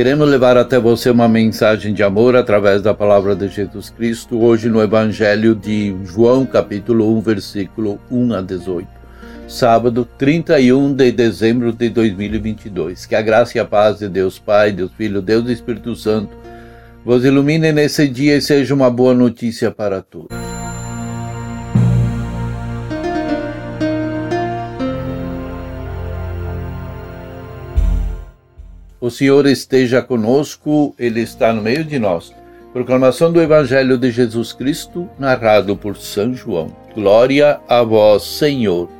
Queremos levar até você uma mensagem de amor através da palavra de Jesus Cristo, hoje no Evangelho de João, capítulo 1, versículo 1 a 18. Sábado, 31 de dezembro de 2022. Que a graça e a paz de Deus Pai, Deus Filho, Deus Espírito Santo vos ilumine nesse dia e seja uma boa notícia para todos. O Senhor esteja conosco, Ele está no meio de nós. Proclamação do Evangelho de Jesus Cristo, narrado por São João. Glória a vós, Senhor.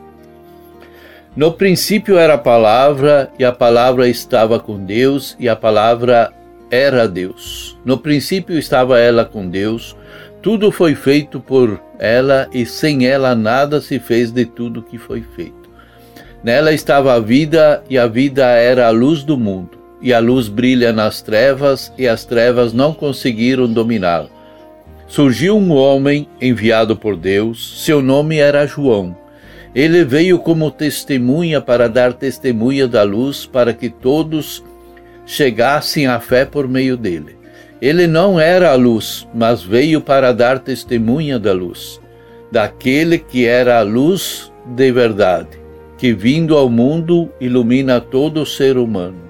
No princípio era a palavra, e a palavra estava com Deus, e a palavra era Deus. No princípio estava ela com Deus, tudo foi feito por ela, e sem ela nada se fez de tudo que foi feito. Nela estava a vida, e a vida era a luz do mundo e a luz brilha nas trevas, e as trevas não conseguiram dominá-la. Surgiu um homem enviado por Deus, seu nome era João. Ele veio como testemunha para dar testemunha da luz, para que todos chegassem à fé por meio dele. Ele não era a luz, mas veio para dar testemunha da luz, daquele que era a luz de verdade, que vindo ao mundo ilumina todo ser humano.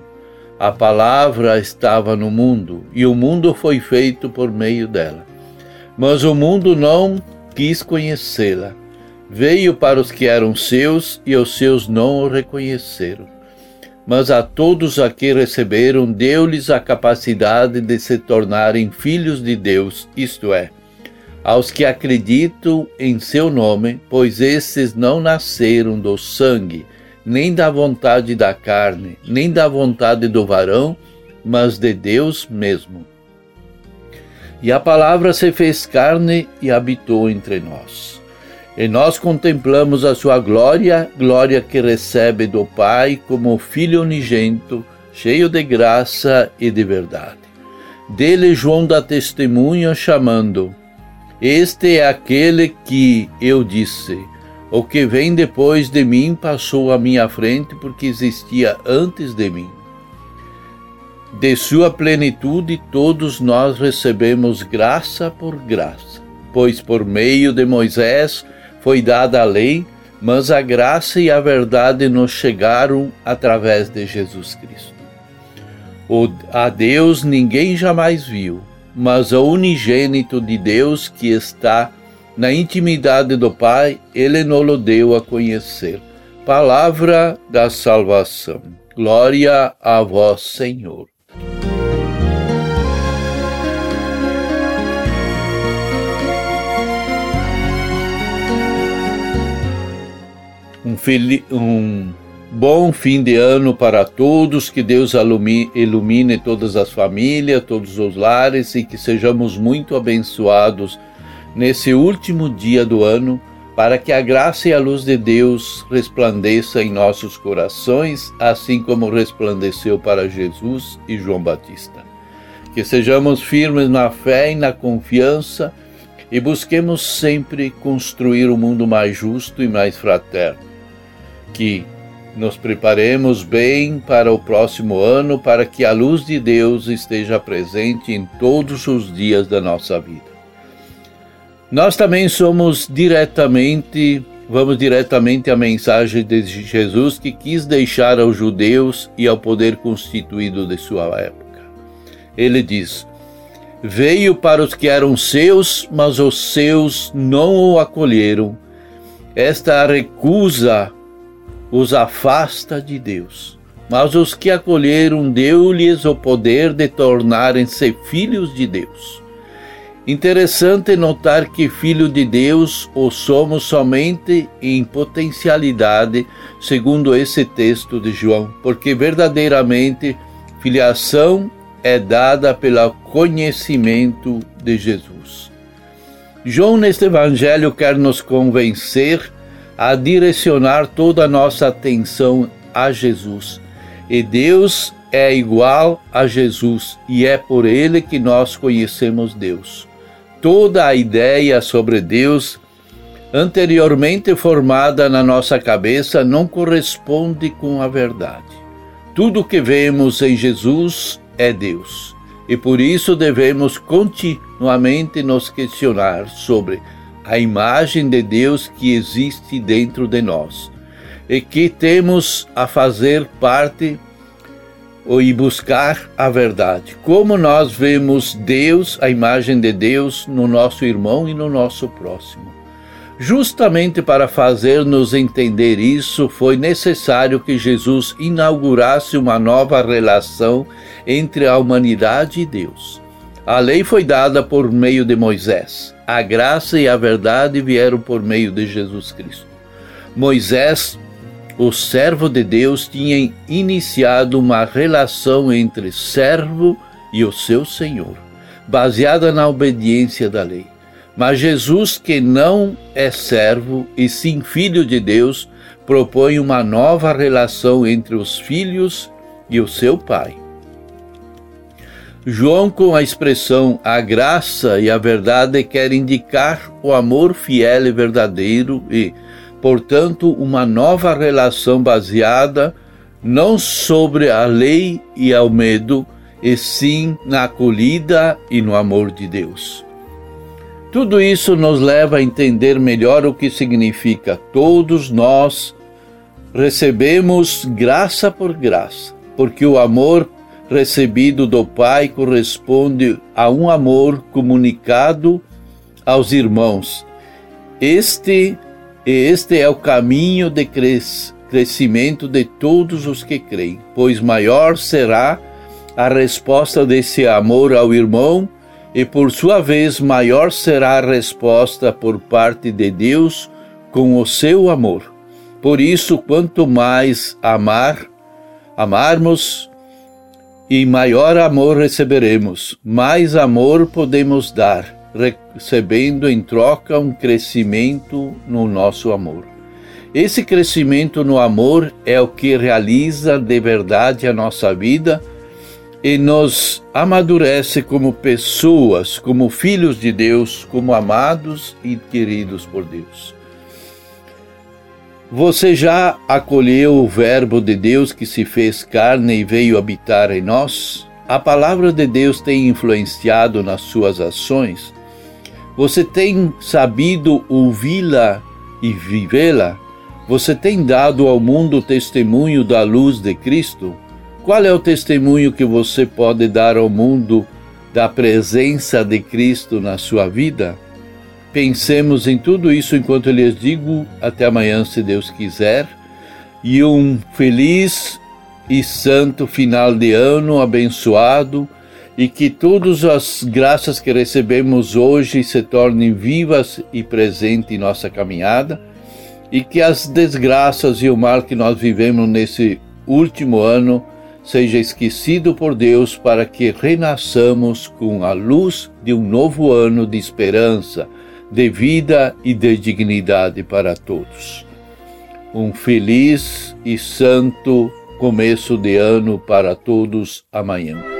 A palavra estava no mundo e o mundo foi feito por meio dela. Mas o mundo não quis conhecê-la. Veio para os que eram seus e os seus não o reconheceram. Mas a todos a que receberam, deu-lhes a capacidade de se tornarem filhos de Deus, isto é, aos que acreditam em seu nome, pois esses não nasceram do sangue, nem da vontade da carne, nem da vontade do varão, mas de Deus mesmo. E a palavra se fez carne e habitou entre nós. E nós contemplamos a sua glória, glória que recebe do Pai como Filho unigento, cheio de graça e de verdade. Dele João dá testemunho chamando: Este é aquele que eu disse o que vem depois de mim passou à minha frente porque existia antes de mim. De sua plenitude todos nós recebemos graça por graça, pois por meio de Moisés foi dada a lei, mas a graça e a verdade nos chegaram através de Jesus Cristo. O, a Deus ninguém jamais viu, mas o unigênito de Deus que está na intimidade do Pai, ele nos deu a conhecer. Palavra da salvação. Glória a vós, Senhor. Um, um bom fim de ano para todos, que Deus ilumine todas as famílias, todos os lares e que sejamos muito abençoados nesse último dia do ano, para que a graça e a luz de Deus resplandeça em nossos corações, assim como resplandeceu para Jesus e João Batista. Que sejamos firmes na fé e na confiança e busquemos sempre construir um mundo mais justo e mais fraterno. Que nos preparemos bem para o próximo ano, para que a luz de Deus esteja presente em todos os dias da nossa vida. Nós também somos diretamente, vamos diretamente à mensagem de Jesus que quis deixar aos judeus e ao poder constituído de sua época. Ele diz: Veio para os que eram seus, mas os seus não o acolheram. Esta recusa os afasta de Deus. Mas os que acolheram, deu-lhes o poder de tornarem-se filhos de Deus Interessante notar que filho de Deus o somos somente em potencialidade, segundo esse texto de João, porque verdadeiramente filiação é dada pelo conhecimento de Jesus. João, neste Evangelho, quer nos convencer a direcionar toda a nossa atenção a Jesus. E Deus é igual a Jesus e é por ele que nós conhecemos Deus. Toda a ideia sobre Deus anteriormente formada na nossa cabeça não corresponde com a verdade. Tudo que vemos em Jesus é Deus e por isso devemos continuamente nos questionar sobre a imagem de Deus que existe dentro de nós e que temos a fazer parte e buscar a verdade. Como nós vemos Deus, a imagem de Deus, no nosso irmão e no nosso próximo. Justamente para fazer-nos entender isso, foi necessário que Jesus inaugurasse uma nova relação entre a humanidade e Deus. A lei foi dada por meio de Moisés. A graça e a verdade vieram por meio de Jesus Cristo. Moisés, o servo de Deus, tinha iniciado uma relação entre servo e o seu Senhor, baseada na obediência da lei. Mas Jesus, que não é servo e sim filho de Deus, propõe uma nova relação entre os filhos e o seu Pai. João, com a expressão a graça e a verdade, quer indicar o amor fiel e verdadeiro e, portanto, uma nova relação baseada não sobre a lei e ao medo, e sim na acolhida e no amor de Deus. Tudo isso nos leva a entender melhor o que significa todos nós recebemos graça por graça, porque o amor recebido do Pai corresponde a um amor comunicado aos irmãos. Este este é o caminho de crescimento de todos os que creem, pois maior será a resposta desse amor ao irmão e por sua vez maior será a resposta por parte de Deus com o seu amor. Por isso, quanto mais amar, amarmos, e maior amor receberemos, mais amor podemos dar, recebendo em troca um crescimento no nosso amor. Esse crescimento no amor é o que realiza de verdade a nossa vida e nos amadurece como pessoas, como filhos de Deus, como amados e queridos por Deus. Você já acolheu o Verbo de Deus que se fez carne e veio habitar em nós? A palavra de Deus tem influenciado nas suas ações? Você tem sabido ouvi-la e vivê-la? Você tem dado ao mundo testemunho da luz de Cristo? Qual é o testemunho que você pode dar ao mundo da presença de Cristo na sua vida? Pensemos em tudo isso enquanto eu lhes digo até amanhã, se Deus quiser, e um feliz e santo final de ano abençoado e que todas as graças que recebemos hoje se tornem vivas e presentes em nossa caminhada e que as desgraças e o mal que nós vivemos nesse último ano seja esquecido por Deus para que renasçamos com a luz de um novo ano de esperança, de vida e de dignidade para todos. Um feliz e santo começo de ano para todos amanhã.